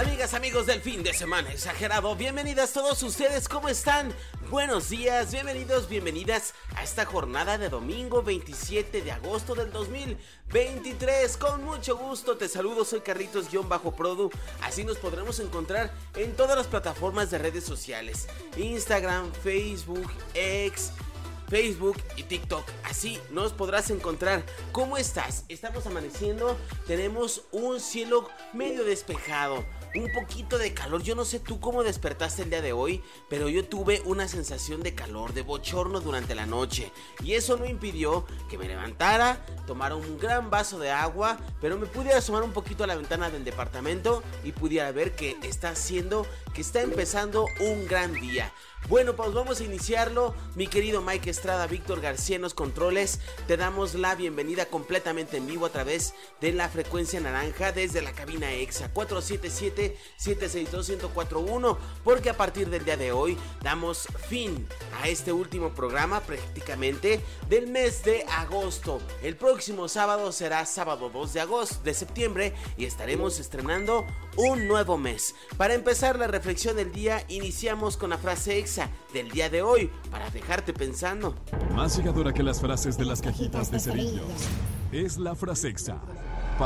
Amigas, amigos del fin de semana exagerado, bienvenidas todos ustedes, ¿cómo están? Buenos días, bienvenidos, bienvenidas a esta jornada de domingo 27 de agosto del 2023. Con mucho gusto te saludo, soy Carlitos-Produ. Así nos podremos encontrar en todas las plataformas de redes sociales: Instagram, Facebook, X. Facebook y TikTok. Así nos podrás encontrar. ¿Cómo estás? Estamos amaneciendo. Tenemos un cielo medio despejado un poquito de calor. Yo no sé tú cómo despertaste el día de hoy, pero yo tuve una sensación de calor, de bochorno durante la noche. Y eso no impidió que me levantara, tomara un gran vaso de agua, pero me pudiera asomar un poquito a la ventana del departamento y pudiera ver que está haciendo, que está empezando un gran día. Bueno, pues vamos a iniciarlo. Mi querido Mike Estrada, Víctor García en los controles, te damos la bienvenida completamente en vivo a través de la frecuencia naranja desde la cabina EXA 477-762-1041, porque a partir del día de hoy damos fin a este último programa prácticamente del mes de agosto. El próximo sábado será sábado 2 de agosto de septiembre y estaremos estrenando un nuevo mes. Para empezar la reflexión del día, iniciamos con la frase exa del día de hoy para dejarte pensando. Más llegadora que las frases de las cajitas de cerillos es la frase exa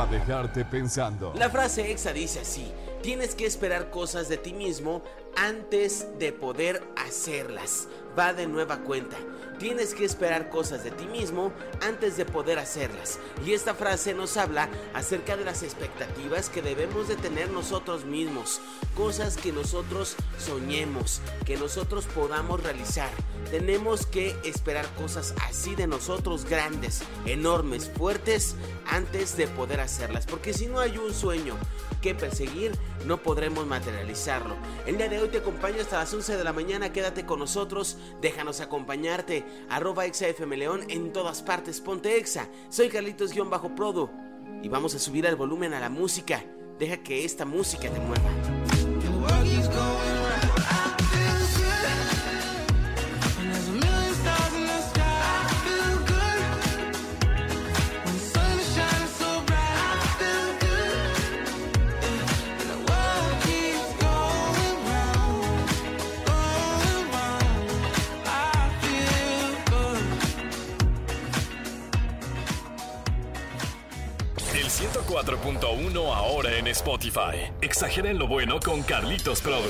dejarte pensando. La frase exa dice así: tienes que esperar cosas de ti mismo antes de poder hacerlas. Va de nueva cuenta. Tienes que esperar cosas de ti mismo antes de poder hacerlas. Y esta frase nos habla acerca de las expectativas que debemos de tener nosotros mismos. Cosas que nosotros soñemos, que nosotros podamos realizar. Tenemos que esperar cosas así de nosotros grandes, enormes, fuertes, antes de poder hacerlas. Porque si no hay un sueño que perseguir, no podremos materializarlo. El día de hoy te acompaño hasta las 11 de la mañana. Quédate con nosotros, déjanos acompañarte arroba exafmleón en todas partes, ponte exa. Soy Carlitos-Prodo y vamos a subir el volumen a la música. Deja que esta música te mueva. El 104.1 ahora en Spotify. Exageren lo bueno con Carlitos Produ.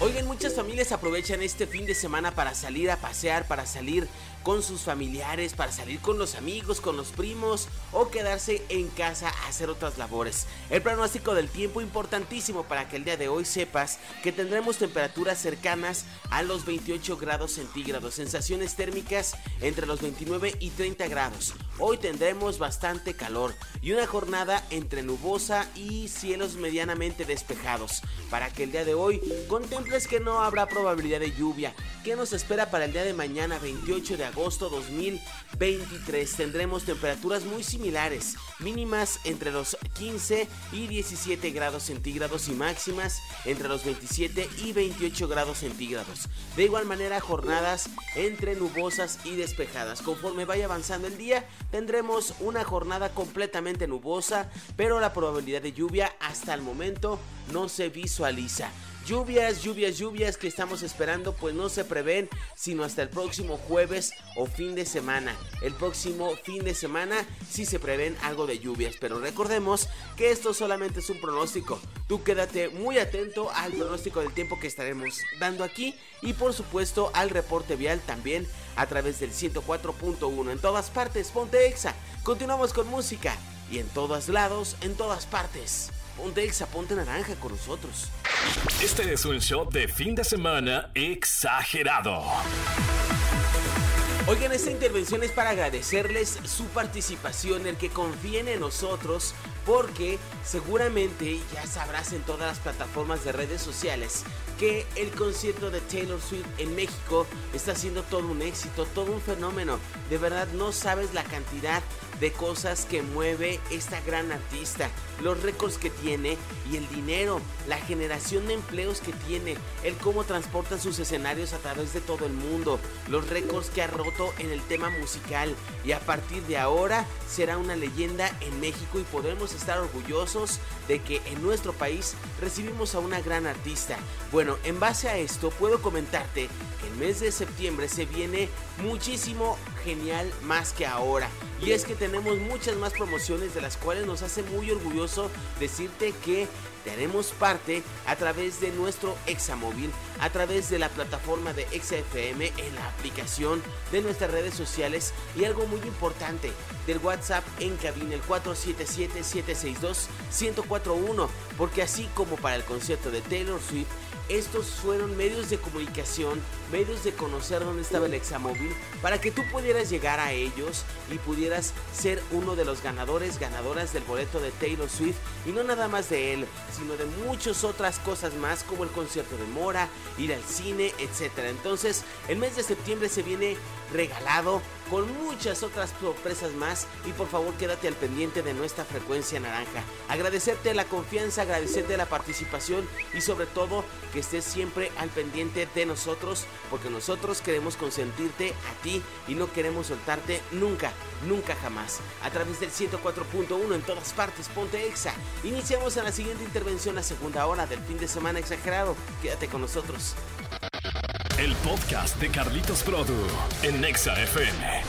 Oigan, muchas familias aprovechan este fin de semana para salir a pasear, para salir con sus familiares, para salir con los amigos, con los primos o quedarse en casa a hacer otras labores. El pronóstico del tiempo importantísimo para que el día de hoy sepas que tendremos temperaturas cercanas a los 28 grados centígrados, sensaciones térmicas entre los 29 y 30 grados. Hoy tendremos bastante calor y una jornada entre nubosa y cielos medianamente despejados para que el día de hoy contemples que no habrá probabilidad de lluvia. ¿Qué nos espera para el día de mañana 28 de agosto 2023? Tendremos temperaturas muy similares, mínimas entre los 15 y 17 grados centígrados y máximas entre los 27 y 28 grados centígrados. De igual manera jornadas entre nubosas y despejadas. Conforme vaya avanzando el día tendremos una jornada completamente nubosa, pero la probabilidad de lluvia hasta el momento no se visualiza. Lluvias, lluvias, lluvias que estamos esperando pues no se prevén sino hasta el próximo jueves o fin de semana. El próximo fin de semana sí se prevén algo de lluvias, pero recordemos que esto solamente es un pronóstico. Tú quédate muy atento al pronóstico del tiempo que estaremos dando aquí y por supuesto al reporte vial también a través del 104.1 en todas partes. Ponte Exa. Continuamos con música y en todos lados, en todas partes. Ponte Exa, ponte naranja con nosotros. Este es un show de fin de semana exagerado. Oigan, esta intervención es para agradecerles su participación, el que confíen en nosotros porque seguramente ya sabrás en todas las plataformas de redes sociales que el concierto de Taylor Swift en México está siendo todo un éxito, todo un fenómeno. De verdad no sabes la cantidad de cosas que mueve esta gran artista, los récords que tiene y el dinero, la generación de empleos que tiene, el cómo transporta sus escenarios a través de todo el mundo, los récords que ha roto en el tema musical y a partir de ahora será una leyenda en México y podremos estar orgullosos de que en nuestro país recibimos a una gran artista. Bueno, en base a esto puedo comentarte que el mes de septiembre se viene muchísimo genial más que ahora. Y es que tenemos muchas más promociones de las cuales nos hace muy orgulloso decirte que te haremos parte a través de nuestro Examóvil, a través de la plataforma de ExaFM, en la aplicación de nuestras redes sociales y algo muy importante del WhatsApp en cabina el 477-762-1041, porque así como para el concierto de Taylor Swift, estos fueron medios de comunicación, medios de conocer dónde estaba el examóvil, para que tú pudieras llegar a ellos y pudieras ser uno de los ganadores, ganadoras del boleto de Taylor Swift, y no nada más de él, sino de muchas otras cosas más, como el concierto de Mora, ir al cine, etc. Entonces, el mes de septiembre se viene regalado con muchas otras sorpresas más y por favor quédate al pendiente de nuestra frecuencia naranja. Agradecerte la confianza, agradecerte la participación y sobre todo que estés siempre al pendiente de nosotros porque nosotros queremos consentirte a ti y no queremos soltarte nunca, nunca jamás. A través del 104.1 en todas partes, ponte exa. Iniciamos en la siguiente intervención, la segunda hora del fin de semana exagerado. Quédate con nosotros. El podcast de Carlitos Produ en Nexa FM.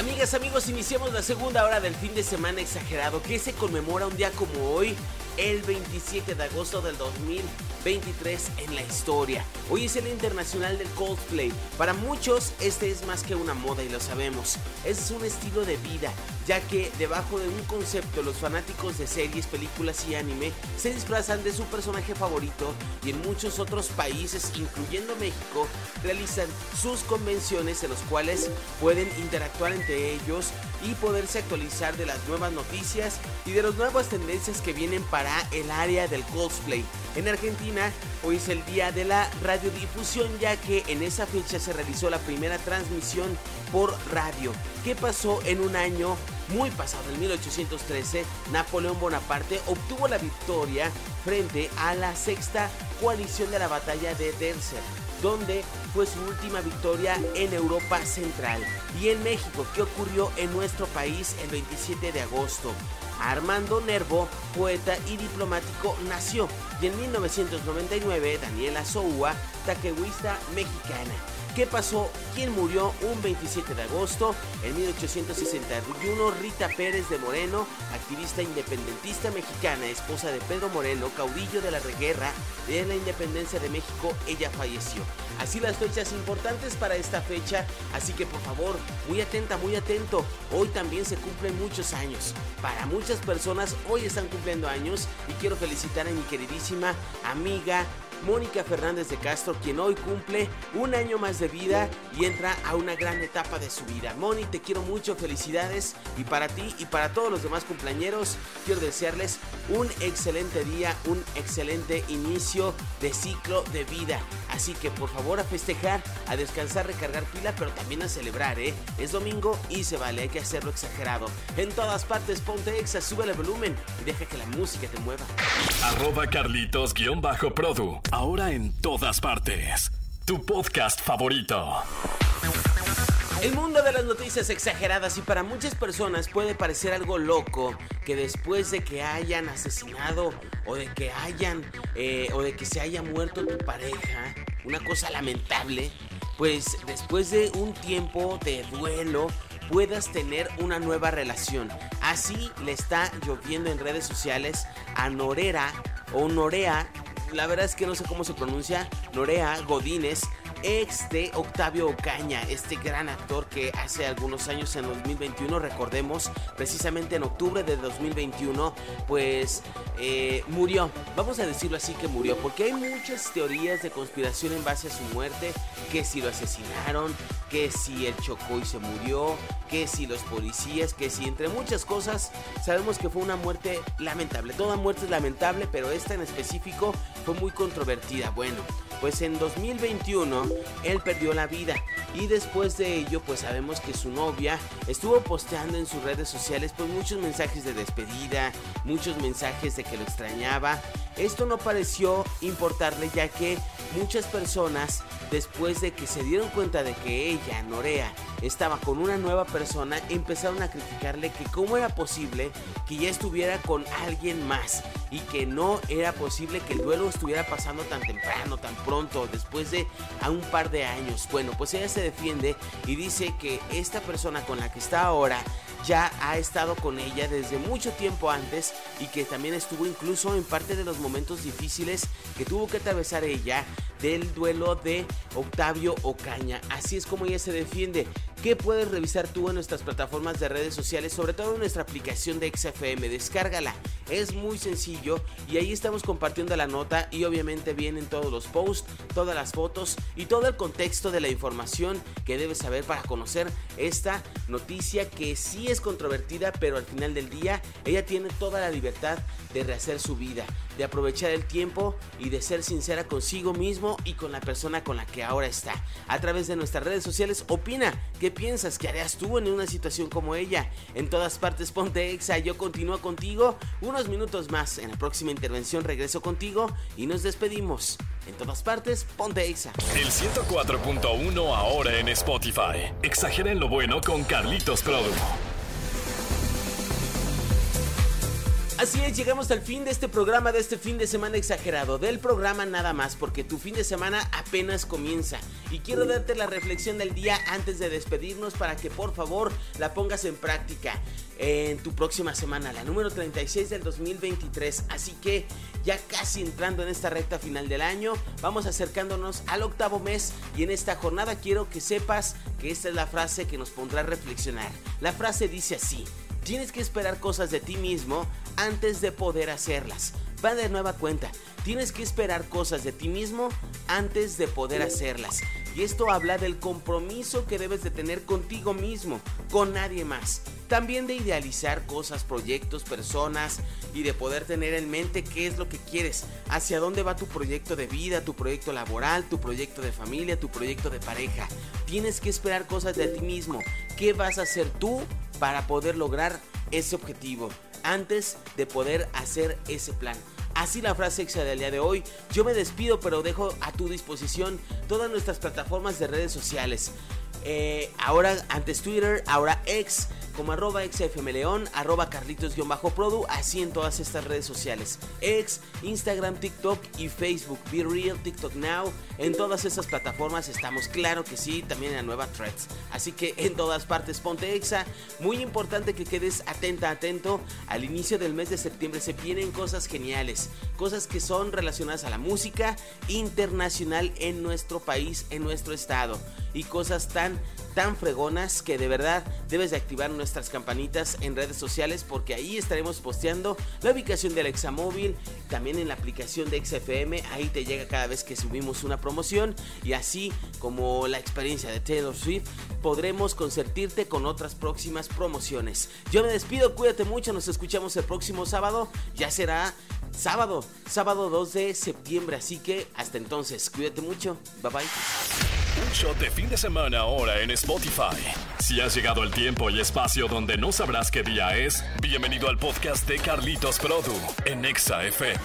Amigas, amigos, iniciamos la segunda hora del fin de semana exagerado que se conmemora un día como hoy, el 27 de agosto del 2023 en la historia. Hoy es el internacional del cosplay. Para muchos este es más que una moda y lo sabemos. Es un estilo de vida, ya que debajo de un concepto los fanáticos de series, películas y anime se disfrazan de su personaje favorito y en muchos otros países, incluyendo México, realizan sus convenciones en los cuales pueden interactuar entre ellos y poderse actualizar de las nuevas noticias y de las nuevas tendencias que vienen para el área del cosplay. En Argentina, hoy es el día de la radiodifusión ya que en esa fecha se realizó la primera transmisión por radio. ¿Qué pasó en un año muy pasado, en 1813? Napoleón Bonaparte obtuvo la victoria frente a la sexta coalición de la batalla de Dercer donde fue su última victoria en Europa Central. Y en México, ¿qué ocurrió en nuestro país el 27 de agosto? Armando Nervo, poeta y diplomático, nació y en 1999 Daniela Soua, taquehuista mexicana. ¿Qué pasó? ¿Quién murió un 27 de agosto? En 1861, Rita Pérez de Moreno, activista independentista mexicana, esposa de Pedro Moreno, caudillo de la reguerra de la independencia de México, ella falleció. Así las fechas importantes para esta fecha, así que por favor, muy atenta, muy atento. Hoy también se cumplen muchos años. Para muchas personas hoy están cumpliendo años y quiero felicitar a mi queridísima amiga Mónica Fernández de Castro, quien hoy cumple un año más de vida y entra a una gran etapa de su vida. Moni, te quiero mucho, felicidades y para ti y para todos los demás cumpleañeros quiero desearles un excelente día, un excelente inicio de ciclo de vida. Así que por favor a festejar, a descansar, recargar pila, pero también a celebrar, ¿eh? Es domingo y se vale, hay que hacerlo exagerado. En todas partes, ponte exa, sube el volumen y deja que la música te mueva. Arroba Carlitos-Produ. Ahora en todas partes. Tu podcast favorito. El mundo de las noticias exageradas y para muchas personas puede parecer algo loco que después de que hayan asesinado o de que hayan eh, o de que se haya muerto tu pareja, una cosa lamentable, pues después de un tiempo de duelo puedas tener una nueva relación. Así le está lloviendo en redes sociales a Norera o Norea la verdad es que no sé cómo se pronuncia, Norea Godínez, ex de Octavio Ocaña, este gran actor que hace algunos años en 2021, recordemos, precisamente en octubre de 2021, pues eh, murió. Vamos a decirlo así que murió, porque hay muchas teorías de conspiración en base a su muerte, que si lo asesinaron, que si él chocó y se murió, que si los policías, que si entre muchas cosas, sabemos que fue una muerte lamentable. Toda muerte es lamentable, pero esta en específico fue muy controvertida. Bueno, pues en 2021 él perdió la vida y después de ello pues sabemos que su novia estuvo posteando en sus redes sociales pues muchos mensajes de despedida, muchos mensajes de que lo extrañaba. Esto no pareció importarle ya que muchas personas después de que se dieron cuenta de que ella, Norea, estaba con una nueva persona, empezaron a criticarle que cómo era posible que ya estuviera con alguien más y que no era posible que el duelo estuviera pasando tan temprano, tan pronto, después de a un par de años. Bueno, pues ella se defiende y dice que esta persona con la que está ahora ya ha estado con ella desde mucho tiempo antes y que también estuvo incluso en parte de los momentos difíciles que tuvo que atravesar ella del duelo de Octavio Ocaña. Así es como ella se defiende. ¿Qué puedes revisar tú en nuestras plataformas de redes sociales? Sobre todo en nuestra aplicación de XFM. Descárgala. Es muy sencillo y ahí estamos compartiendo la nota y obviamente vienen todos los posts, todas las fotos y todo el contexto de la información que debes saber para conocer esta noticia que sí es controvertida, pero al final del día ella tiene toda la libertad de rehacer su vida, de aprovechar el tiempo y de ser sincera consigo mismo y con la persona con la que ahora está. A través de nuestras redes sociales, opina qué piensas que harías tú en una situación como ella. En todas partes ponte exa, yo continúo contigo unos minutos más. En la próxima intervención regreso contigo y nos despedimos. En todas partes, ponte exa. El 104.1 ahora en Spotify. Exageren lo bueno con Carlitos Produ. Así es, llegamos al fin de este programa, de este fin de semana exagerado, del programa nada más, porque tu fin de semana apenas comienza. Y quiero darte la reflexión del día antes de despedirnos para que por favor la pongas en práctica en tu próxima semana, la número 36 del 2023. Así que ya casi entrando en esta recta final del año, vamos acercándonos al octavo mes y en esta jornada quiero que sepas que esta es la frase que nos pondrá a reflexionar. La frase dice así. Tienes que esperar cosas de ti mismo antes de poder hacerlas. Va de nueva cuenta. Tienes que esperar cosas de ti mismo antes de poder hacerlas. Y esto habla del compromiso que debes de tener contigo mismo, con nadie más. También de idealizar cosas, proyectos, personas y de poder tener en mente qué es lo que quieres, hacia dónde va tu proyecto de vida, tu proyecto laboral, tu proyecto de familia, tu proyecto de pareja. Tienes que esperar cosas de ti mismo. ¿Qué vas a hacer tú para poder lograr ese objetivo antes de poder hacer ese plan. Así la frase exa del día de hoy. Yo me despido, pero dejo a tu disposición todas nuestras plataformas de redes sociales. Eh, ahora antes Twitter, ahora X como arroba xfmleón, arroba carlitos-produ, así en todas estas redes sociales. X, Instagram, TikTok y Facebook. Be Real, TikTok Now. En todas estas plataformas estamos, claro que sí, también en la nueva Threads. Así que en todas partes ponte exa. Muy importante que quedes atenta, atento. Al inicio del mes de septiembre se vienen cosas geniales. Cosas que son relacionadas a la música internacional en nuestro país, en nuestro estado. Y cosas tan tan fregonas que de verdad debes de activar nuestras campanitas en redes sociales porque ahí estaremos posteando la ubicación del Examóvil, también en la aplicación de XFM, ahí te llega cada vez que subimos una promoción y así como la experiencia de Taylor Swift podremos concertirte con otras próximas promociones. Yo me despido, cuídate mucho, nos escuchamos el próximo sábado, ya será sábado, sábado 2 de septiembre, así que hasta entonces, cuídate mucho, bye bye. Un shot de fin de semana ahora en Spotify. Si has llegado el tiempo y espacio donde no sabrás qué día es, bienvenido al podcast de Carlitos Produ en Exa FM.